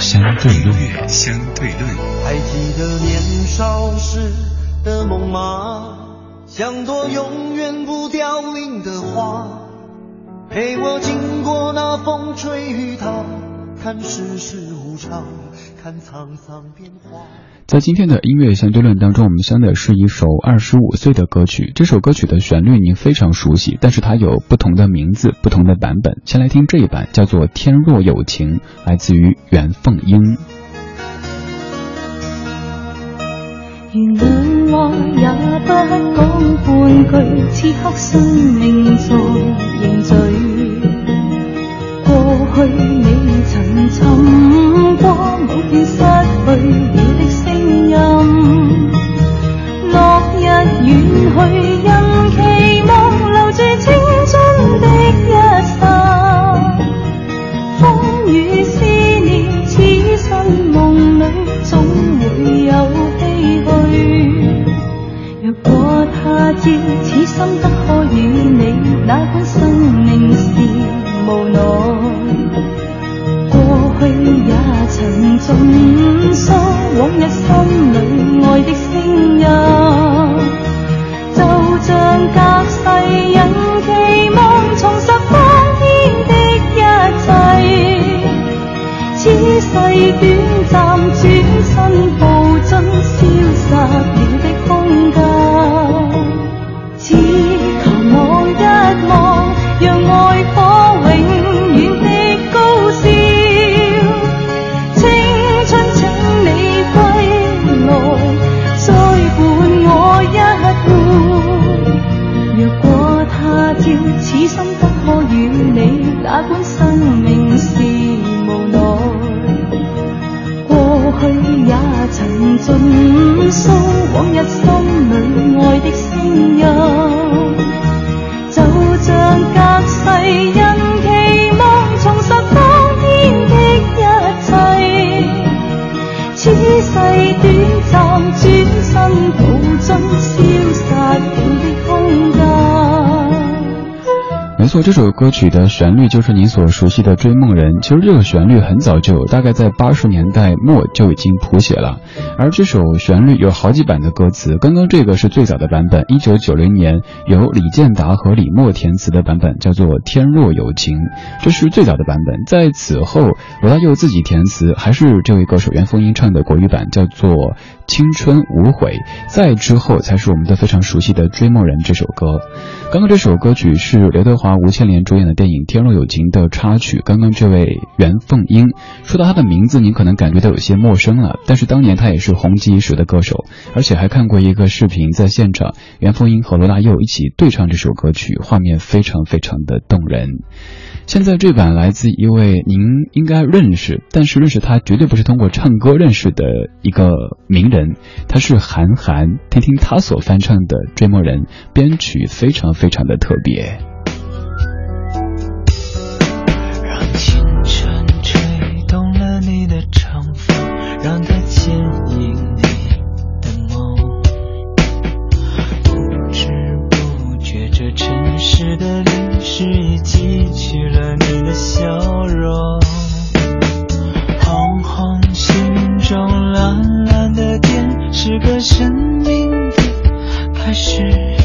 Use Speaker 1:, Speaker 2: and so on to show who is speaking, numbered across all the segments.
Speaker 1: 相对论，相对论。
Speaker 2: 还记得年少时的梦吗？像朵永远不凋零的花，陪我经过那风吹雨打，看世事无常，看沧桑变化。
Speaker 1: 在今天的音乐相对论当中，我们相的是一首二十五岁的歌曲。这首歌曲的旋律您非常熟悉，但是它有不同的名字、不同的版本。先来听这一版，叫做《天若有情》，来自于袁凤英。
Speaker 3: 原諒我也不講半句，此刻生命在便失去了的声音，落日远去，因期望留住青春的一剎。風雨思念，此生梦里总会有唏嘘。若果他朝此生不可与你，哪管生命是无奈。曾
Speaker 1: 错，这首歌曲的旋律就是您所熟悉的《追梦人》。其实这个旋律很早就有，大概在八十年代末就已经谱写了。而这首旋律有好几版的歌词，刚刚这个是最早的版本，一九九零年由李健达和李默填词的版本，叫做《天若有情》，这是最早的版本。在此后，罗大佑自己填词，还是这位歌手袁凤英唱的国语版，叫做《青春无悔》。再之后才是我们都非常熟悉的《追梦人》这首歌。刚刚这首歌曲是刘德华、吴倩莲主演的电影《天若有情》的插曲。刚刚这位袁凤英，说到她的名字，您可能感觉到有些陌生了，但是当年她也是红极一时的歌手，而且还看过一个视频，在现场，袁凤英和罗大佑一起对唱这首歌曲，画面非常非常的动人。现在这版来自一位您应该认识，但是认识他绝对不是通过唱歌认识的一个名人，他是韩寒。听听他所翻唱的《追梦人》，编曲非常非常的特别。
Speaker 4: 还是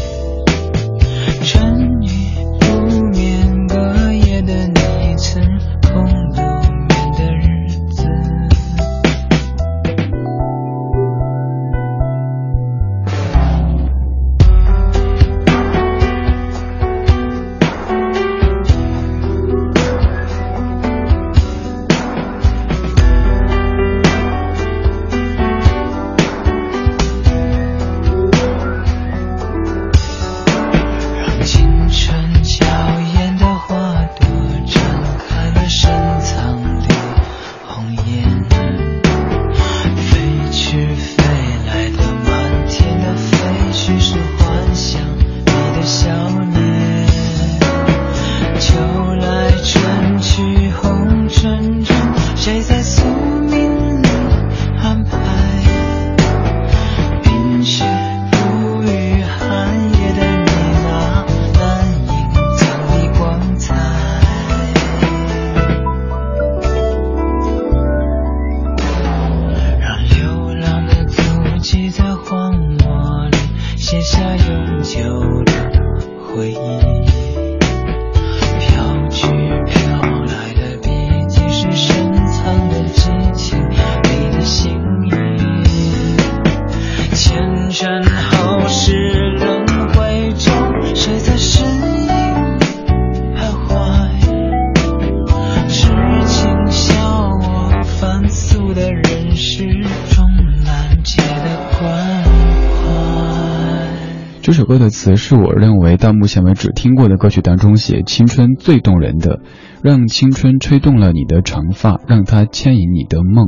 Speaker 1: 这首歌的词是我认为到目前为止听过的歌曲当中写青春最动人的让青春吹动了你的长发让它牵引你的梦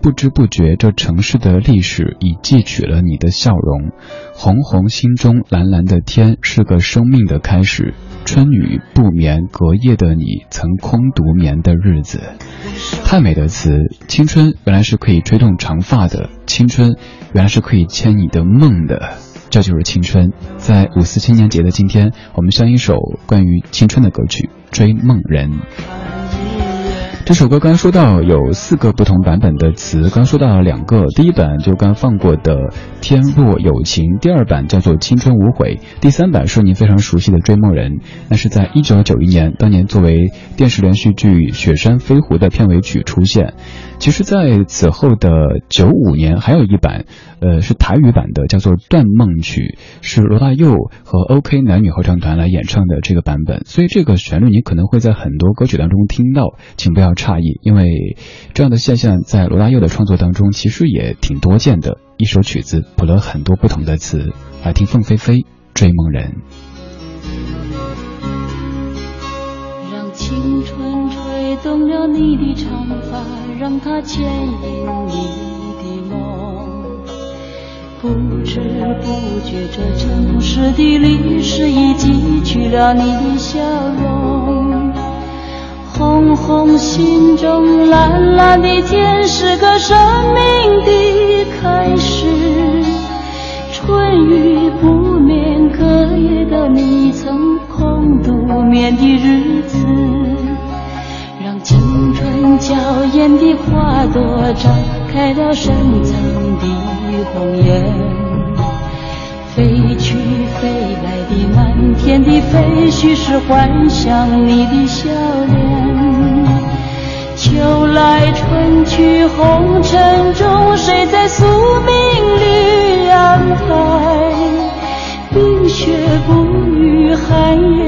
Speaker 1: 不知不觉这城市的历史已记取了你的笑容。红红心中蓝蓝的天是个生命的开始。春雨不眠隔夜的你曾空独眠的日子，太美的词，青春原来是可以吹动长发的，青春原来是可以牵你的梦的。这就是青春，在五四青年节的今天，我们像一首关于青春的歌曲《追梦人》。这首歌刚说到有四个不同版本的词，刚说到了两个，第一版就刚放过的《天若有情》，第二版叫做《青春无悔》，第三版是您非常熟悉的《追梦人》，那是在一九九一年，当年作为电视连续剧《雪山飞狐》的片尾曲出现。其实，在此后的九五年，还有一版，呃，是台语版的，叫做《断梦曲》，是罗大佑和 OK 男女合唱团来演唱的这个版本。所以，这个旋律你可能会在很多歌曲当中听到，请不要诧异，因为这样的现象在罗大佑的创作当中其实也挺多见的。一首曲子谱了很多不同的词，来听凤飞飞《追梦人》。
Speaker 3: 让青春吹动了你的长发。让它牵引你的梦，不知不觉，这城市的历史已记取了你的笑容。红红心中，蓝蓝的天，是个生命的开始。春雨不眠，隔夜的你曾空独眠的日子。青春娇艳的花朵绽开了深藏的红颜，飞去飞来的满天的飞絮是幻想你的笑脸。秋来春去红尘中，谁在宿命里安排？冰雪不语，寒夜